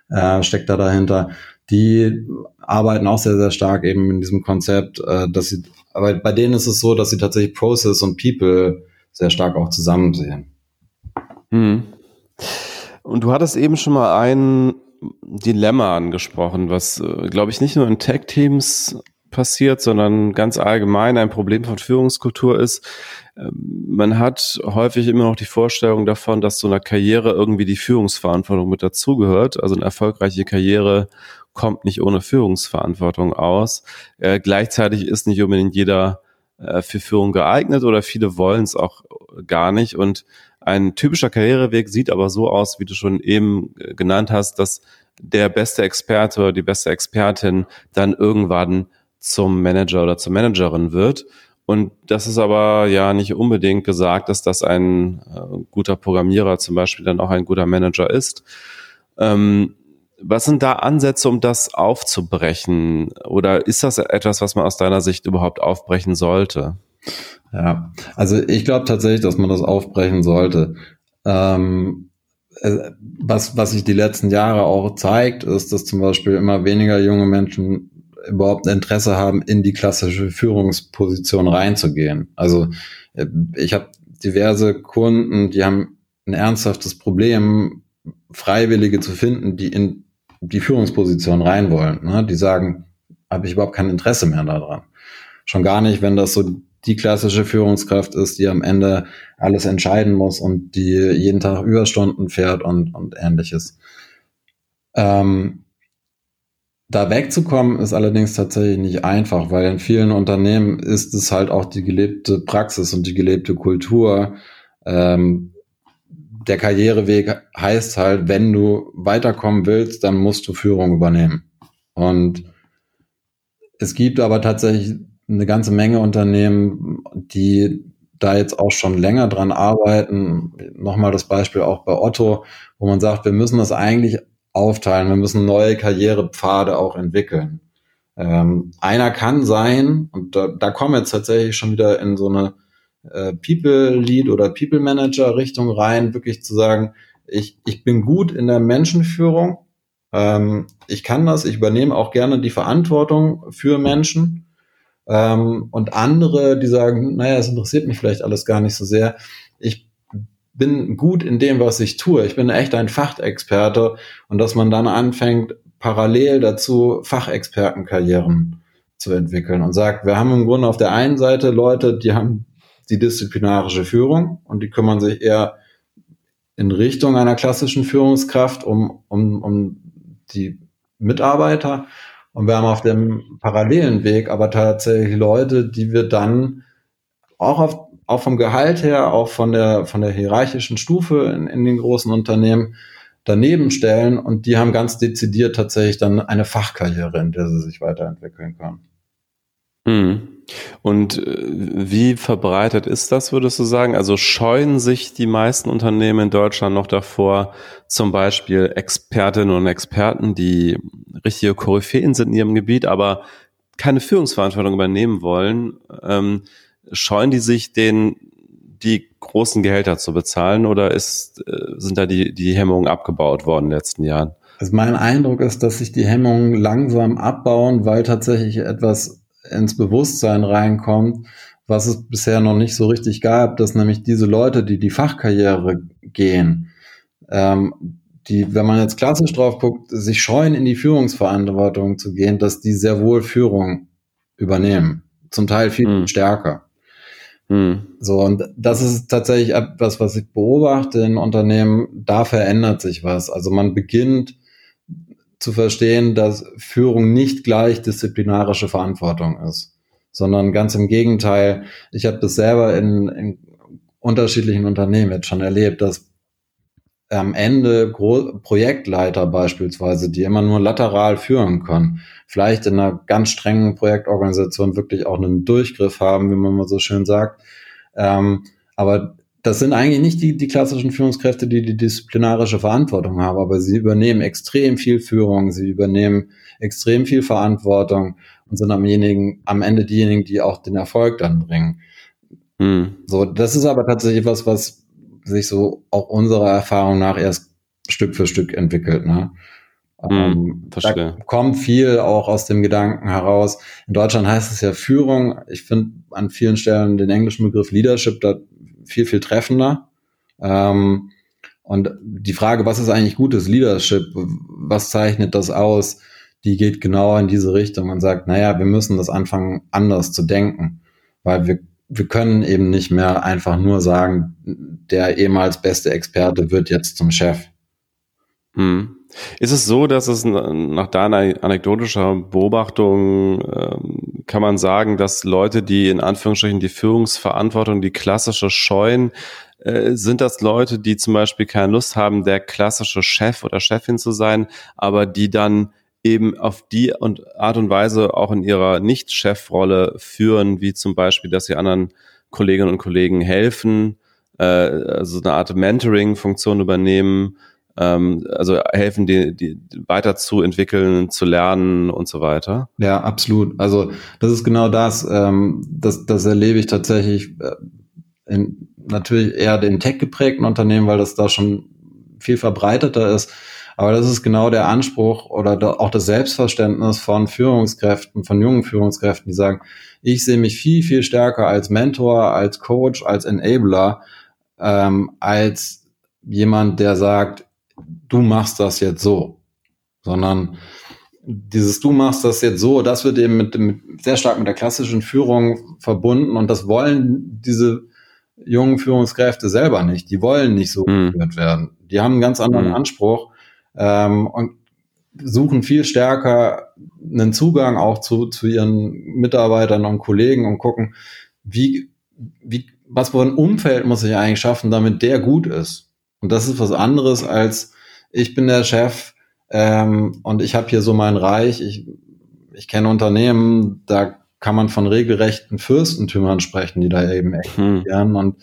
äh, steckt da dahinter die arbeiten auch sehr, sehr stark eben in diesem Konzept, äh, dass sie, aber bei denen ist es so, dass sie tatsächlich Process und People sehr stark auch zusammen sehen. Hm. Und du hattest eben schon mal ein Dilemma angesprochen, was, äh, glaube ich, nicht nur in Tech-Teams passiert, sondern ganz allgemein ein Problem von Führungskultur ist. Ähm, man hat häufig immer noch die Vorstellung davon, dass so einer Karriere irgendwie die Führungsverantwortung mit dazugehört. Also eine erfolgreiche Karriere kommt nicht ohne Führungsverantwortung aus. Äh, gleichzeitig ist nicht unbedingt jeder äh, für Führung geeignet oder viele wollen es auch gar nicht. Und ein typischer Karriereweg sieht aber so aus, wie du schon eben äh, genannt hast, dass der beste Experte oder die beste Expertin dann irgendwann zum Manager oder zur Managerin wird. Und das ist aber ja nicht unbedingt gesagt, dass das ein äh, guter Programmierer zum Beispiel dann auch ein guter Manager ist. Ähm, was sind da Ansätze, um das aufzubrechen? Oder ist das etwas, was man aus deiner Sicht überhaupt aufbrechen sollte? Ja, also ich glaube tatsächlich, dass man das aufbrechen sollte. Ähm, äh, was, was sich die letzten Jahre auch zeigt, ist, dass zum Beispiel immer weniger junge Menschen überhaupt Interesse haben, in die klassische Führungsposition reinzugehen. Also äh, ich habe diverse Kunden, die haben ein ernsthaftes Problem, Freiwillige zu finden, die in die Führungsposition rein wollen. Ne? Die sagen, habe ich überhaupt kein Interesse mehr daran. Schon gar nicht, wenn das so die klassische Führungskraft ist, die am Ende alles entscheiden muss und die jeden Tag Überstunden fährt und, und ähnliches. Ähm, da wegzukommen ist allerdings tatsächlich nicht einfach, weil in vielen Unternehmen ist es halt auch die gelebte Praxis und die gelebte Kultur, ähm, der Karriereweg heißt halt, wenn du weiterkommen willst, dann musst du Führung übernehmen. Und es gibt aber tatsächlich eine ganze Menge Unternehmen, die da jetzt auch schon länger dran arbeiten. Nochmal das Beispiel auch bei Otto, wo man sagt, wir müssen das eigentlich aufteilen, wir müssen neue Karrierepfade auch entwickeln. Ähm, einer kann sein, und da, da kommen wir jetzt tatsächlich schon wieder in so eine äh, People Lead oder People Manager Richtung rein, wirklich zu sagen, ich, ich bin gut in der Menschenführung, ähm, ich kann das, ich übernehme auch gerne die Verantwortung für Menschen, Ähm, und andere, die sagen, naja, es interessiert mich vielleicht alles gar nicht so sehr. Ich bin gut in dem, was ich tue. Ich bin echt ein Fachexperte und dass man dann anfängt, parallel dazu Fachexpertenkarrieren zu entwickeln und sagt, wir haben im Grunde auf der einen Seite Leute, die haben die disziplinarische Führung und die kümmern sich eher in Richtung einer klassischen Führungskraft um, um, um die Mitarbeiter. Und wir haben auf dem parallelen Weg aber tatsächlich Leute, die wir dann auch auf, auch vom Gehalt her, auch von der, von der hierarchischen Stufe in, in den großen Unternehmen daneben stellen und die haben ganz dezidiert tatsächlich dann eine Fachkarriere, in der sie sich weiterentwickeln können. Mhm. Und äh, wie verbreitet ist das, würdest du sagen? Also scheuen sich die meisten Unternehmen in Deutschland noch davor, zum Beispiel Expertinnen und Experten, die richtige Koryphäen sind in ihrem Gebiet, aber keine Führungsverantwortung übernehmen wollen, ähm, scheuen die sich, den die großen Gehälter zu bezahlen oder ist, äh, sind da die, die Hemmungen abgebaut worden in den letzten Jahren? Also mein Eindruck ist, dass sich die Hemmungen langsam abbauen, weil tatsächlich etwas ins Bewusstsein reinkommt, was es bisher noch nicht so richtig gab, dass nämlich diese Leute, die die Fachkarriere gehen, ähm, die, wenn man jetzt klassisch drauf guckt, sich scheuen, in die Führungsverantwortung zu gehen, dass die sehr wohl Führung übernehmen. Zum Teil viel mhm. stärker. Mhm. So, und das ist tatsächlich etwas, was ich beobachte in Unternehmen, da verändert sich was. Also man beginnt zu verstehen, dass Führung nicht gleich disziplinarische Verantwortung ist, sondern ganz im Gegenteil. Ich habe das selber in, in unterschiedlichen Unternehmen jetzt schon erlebt, dass am Ende Gro Projektleiter beispielsweise, die immer nur lateral führen können, vielleicht in einer ganz strengen Projektorganisation wirklich auch einen Durchgriff haben, wie man mal so schön sagt. Ähm, aber das sind eigentlich nicht die, die klassischen Führungskräfte, die die disziplinarische Verantwortung haben, aber sie übernehmen extrem viel Führung, sie übernehmen extrem viel Verantwortung und sind am, jenigen, am Ende diejenigen, die auch den Erfolg dann bringen. Hm. So, das ist aber tatsächlich was, was sich so auch unserer Erfahrung nach erst Stück für Stück entwickelt. Ne? Hm, ähm, da kommt viel auch aus dem Gedanken heraus. In Deutschland heißt es ja Führung. Ich finde an vielen Stellen den englischen Begriff Leadership da viel, viel treffender. Ähm, und die Frage, was ist eigentlich gutes Leadership? Was zeichnet das aus? Die geht genau in diese Richtung und sagt, naja, wir müssen das anfangen, anders zu denken, weil wir, wir können eben nicht mehr einfach nur sagen, der ehemals beste Experte wird jetzt zum Chef. Hm. Ist es so, dass es nach deiner anekdotischer Beobachtung ähm, kann man sagen, dass Leute, die in Anführungsstrichen die Führungsverantwortung, die klassische scheuen, äh, sind das Leute, die zum Beispiel keine Lust haben, der klassische Chef oder Chefin zu sein, aber die dann eben auf die Art und Weise auch in ihrer Nicht-Chefrolle führen, wie zum Beispiel, dass sie anderen Kolleginnen und Kollegen helfen, äh, also eine Art Mentoring-Funktion übernehmen, ähm, also helfen, die, die weiterzuentwickeln, zu lernen und so weiter. Ja, absolut. Also das ist genau das. Ähm, das, das erlebe ich tatsächlich äh, in natürlich eher den tech geprägten Unternehmen, weil das da schon viel verbreiteter ist. Aber das ist genau der Anspruch oder auch das Selbstverständnis von Führungskräften, von jungen Führungskräften, die sagen, ich sehe mich viel, viel stärker als Mentor, als Coach, als Enabler, ähm, als jemand, der sagt, du machst das jetzt so, sondern dieses du machst das jetzt so, das wird eben mit, mit sehr stark mit der klassischen Führung verbunden und das wollen diese jungen Führungskräfte selber nicht. Die wollen nicht so mhm. geführt werden. Die haben einen ganz anderen mhm. Anspruch ähm, und suchen viel stärker einen Zugang auch zu, zu ihren Mitarbeitern und Kollegen und gucken, wie, wie, was für ein Umfeld muss ich eigentlich schaffen, damit der gut ist. Und das ist was anderes als ich bin der Chef ähm, und ich habe hier so mein Reich. Ich, ich kenne Unternehmen, da kann man von regelrechten Fürstentümern sprechen, die da eben existieren. Hm. Und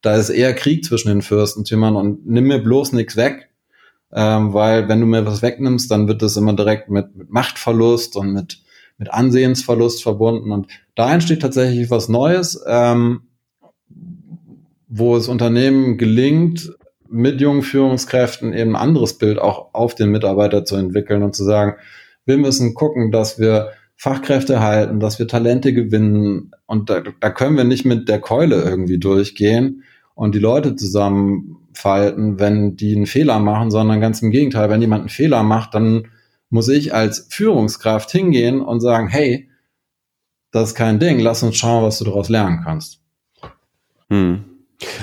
da ist eher Krieg zwischen den Fürstentümern und nimm mir bloß nichts weg. Ähm, weil wenn du mir was wegnimmst, dann wird das immer direkt mit, mit Machtverlust und mit, mit Ansehensverlust verbunden. Und da entsteht tatsächlich was Neues, ähm, wo es Unternehmen gelingt, mit jungen Führungskräften eben ein anderes Bild auch auf den Mitarbeiter zu entwickeln und zu sagen, wir müssen gucken, dass wir Fachkräfte halten, dass wir Talente gewinnen. Und da, da können wir nicht mit der Keule irgendwie durchgehen und die Leute zusammenfalten, wenn die einen Fehler machen, sondern ganz im Gegenteil, wenn jemand einen Fehler macht, dann muss ich als Führungskraft hingehen und sagen, hey, das ist kein Ding, lass uns schauen, was du daraus lernen kannst. Hm.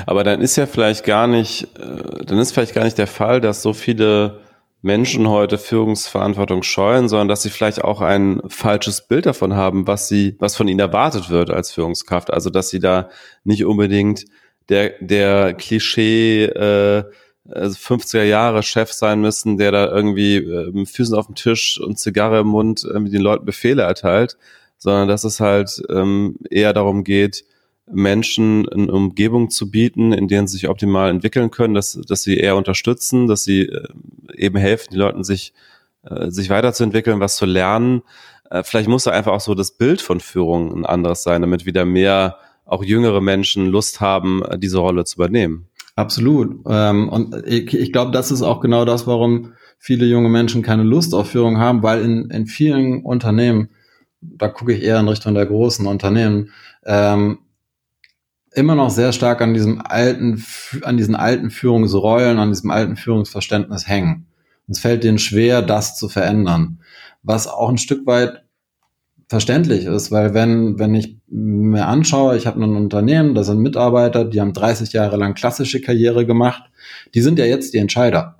Aber dann ist ja vielleicht gar nicht, äh, dann ist vielleicht gar nicht der Fall, dass so viele Menschen heute Führungsverantwortung scheuen, sondern dass sie vielleicht auch ein falsches Bild davon haben, was sie, was von ihnen erwartet wird als Führungskraft. Also dass sie da nicht unbedingt der, der Klischee äh, 50er also Jahre Chef sein müssen, der da irgendwie äh, Füßen auf dem Tisch und Zigarre im Mund irgendwie den Leuten Befehle erteilt, sondern dass es halt ähm, eher darum geht, Menschen eine Umgebung zu bieten, in denen sie sich optimal entwickeln können, dass, dass sie eher unterstützen, dass sie äh, eben helfen, die Leuten sich, äh, sich weiterzuentwickeln, was zu lernen. Äh, vielleicht muss da einfach auch so das Bild von Führung ein anderes sein, damit wieder mehr auch jüngere Menschen Lust haben, diese Rolle zu übernehmen. Absolut. Ähm, und ich, glaube, das ist auch genau das, warum viele junge Menschen keine Lust auf Führung haben, weil in, in vielen Unternehmen, da gucke ich eher in Richtung der großen Unternehmen, ähm, immer noch sehr stark an diesem alten, an diesen alten Führungsrollen, an diesem alten Führungsverständnis hängen. Es fällt denen schwer, das zu verändern. Was auch ein Stück weit verständlich ist, weil wenn, wenn ich mir anschaue, ich habe ein Unternehmen, da sind Mitarbeiter, die haben 30 Jahre lang klassische Karriere gemacht, die sind ja jetzt die Entscheider.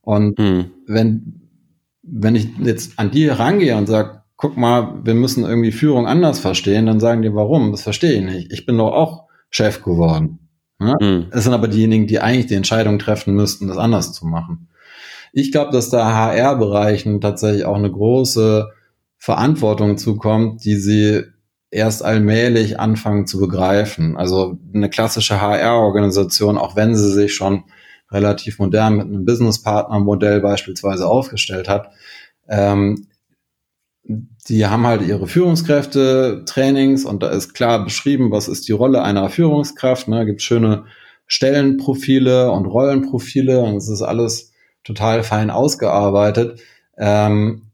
Und mhm. wenn, wenn ich jetzt an die herangehe und sage, guck mal, wir müssen irgendwie Führung anders verstehen, dann sagen die, warum? Das verstehe ich nicht. Ich bin doch auch Chef geworden. Ja? Mhm. Es sind aber diejenigen, die eigentlich die Entscheidung treffen müssten, das anders zu machen. Ich glaube, dass da HR-Bereichen tatsächlich auch eine große Verantwortung zukommt, die sie erst allmählich anfangen zu begreifen. Also eine klassische HR-Organisation, auch wenn sie sich schon relativ modern mit einem Business-Partner-Modell beispielsweise aufgestellt hat, ähm, die haben halt ihre Führungskräfte, Trainings und da ist klar beschrieben, was ist die Rolle einer Führungskraft. Ne? Gibt schöne Stellenprofile und Rollenprofile und es ist alles total fein ausgearbeitet. Ähm,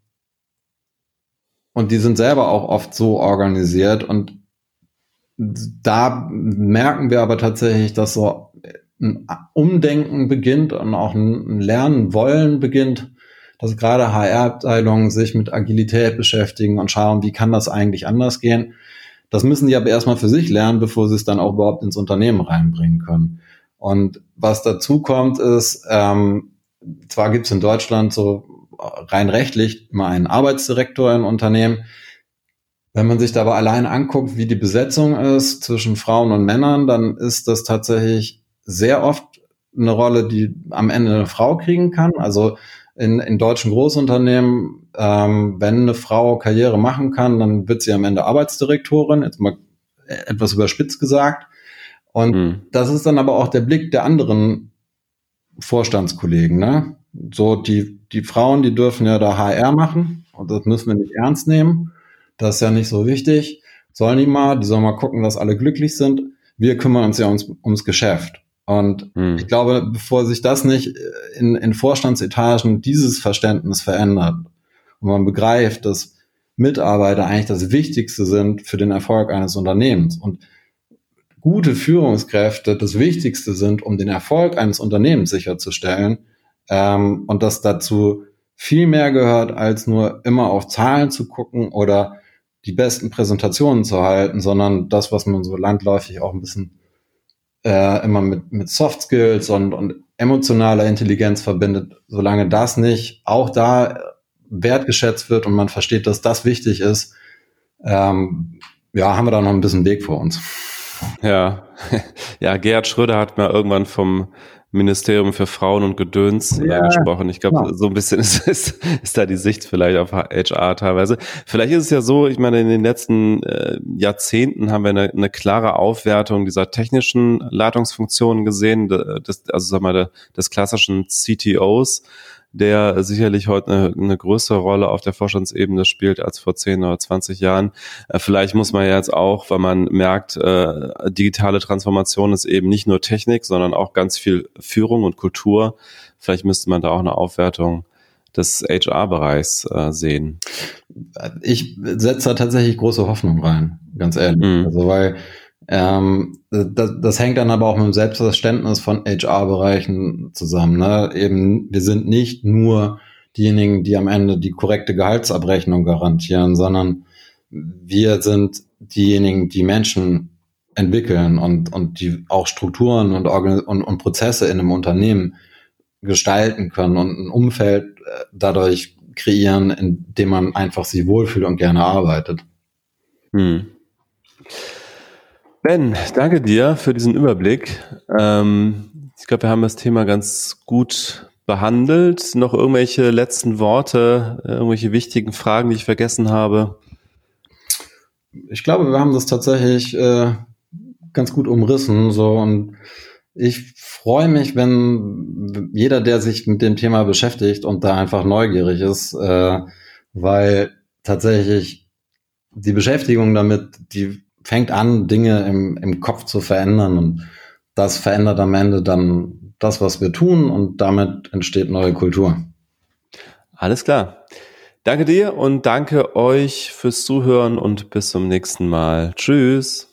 und die sind selber auch oft so organisiert und da merken wir aber tatsächlich, dass so ein Umdenken beginnt und auch ein Lernen wollen beginnt dass gerade HR-Abteilungen sich mit Agilität beschäftigen und schauen, wie kann das eigentlich anders gehen. Das müssen die aber erstmal für sich lernen, bevor sie es dann auch überhaupt ins Unternehmen reinbringen können. Und was dazu kommt, ist, ähm, zwar gibt es in Deutschland so rein rechtlich immer einen Arbeitsdirektor im Unternehmen. Wenn man sich dabei allein anguckt, wie die Besetzung ist zwischen Frauen und Männern, dann ist das tatsächlich sehr oft eine Rolle, die am Ende eine Frau kriegen kann. Also in, in deutschen Großunternehmen, ähm, wenn eine Frau Karriere machen kann, dann wird sie am Ende Arbeitsdirektorin, jetzt mal etwas überspitzt gesagt. Und mhm. das ist dann aber auch der Blick der anderen Vorstandskollegen. Ne? So, die, die Frauen, die dürfen ja da HR machen und das müssen wir nicht ernst nehmen. Das ist ja nicht so wichtig. Sollen die mal, die sollen mal gucken, dass alle glücklich sind. Wir kümmern uns ja ums, ums Geschäft. Und hm. ich glaube, bevor sich das nicht in, in Vorstandsetagen dieses Verständnis verändert und man begreift, dass Mitarbeiter eigentlich das Wichtigste sind für den Erfolg eines Unternehmens und gute Führungskräfte das Wichtigste sind, um den Erfolg eines Unternehmens sicherzustellen ähm, und das dazu viel mehr gehört, als nur immer auf Zahlen zu gucken oder die besten Präsentationen zu halten, sondern das, was man so landläufig auch ein bisschen äh, immer mit, mit Soft Skills und, und emotionaler Intelligenz verbindet, solange das nicht auch da wertgeschätzt wird und man versteht, dass das wichtig ist, ähm, ja, haben wir da noch ein bisschen Weg vor uns. Ja, ja, Gerhard Schröder hat mal irgendwann vom Ministerium für Frauen und Gedöns ja, gesprochen. Ich glaube, ja. so ein bisschen ist, ist, ist da die Sicht vielleicht auf HR teilweise. Vielleicht ist es ja so, ich meine, in den letzten äh, Jahrzehnten haben wir eine, eine klare Aufwertung dieser technischen Leitungsfunktionen gesehen, des, also sag mal, des klassischen CTOs der sicherlich heute eine, eine größere Rolle auf der Vorstandsebene spielt als vor 10 oder 20 Jahren. Äh, vielleicht muss man ja jetzt auch, weil man merkt, äh, digitale Transformation ist eben nicht nur Technik, sondern auch ganz viel Führung und Kultur. Vielleicht müsste man da auch eine Aufwertung des HR-Bereichs äh, sehen? Ich setze da tatsächlich große Hoffnung rein, ganz ehrlich. Mhm. Also weil ähm, das, das hängt dann aber auch mit dem Selbstverständnis von HR-Bereichen zusammen. Ne? Eben, wir sind nicht nur diejenigen, die am Ende die korrekte Gehaltsabrechnung garantieren, sondern wir sind diejenigen, die Menschen entwickeln und, und die auch Strukturen und, und, und Prozesse in einem Unternehmen gestalten können und ein Umfeld äh, dadurch kreieren, in dem man einfach sich wohlfühlt und gerne arbeitet. Hm. Ben, danke dir für diesen Überblick. Ähm, ich glaube, wir haben das Thema ganz gut behandelt. Noch irgendwelche letzten Worte, irgendwelche wichtigen Fragen, die ich vergessen habe? Ich glaube, wir haben das tatsächlich äh, ganz gut umrissen. So und ich freue mich, wenn jeder, der sich mit dem Thema beschäftigt und da einfach neugierig ist, äh, weil tatsächlich die Beschäftigung damit, die fängt an, Dinge im, im Kopf zu verändern und das verändert am Ende dann das, was wir tun und damit entsteht neue Kultur. Alles klar. Danke dir und danke euch fürs Zuhören und bis zum nächsten Mal. Tschüss.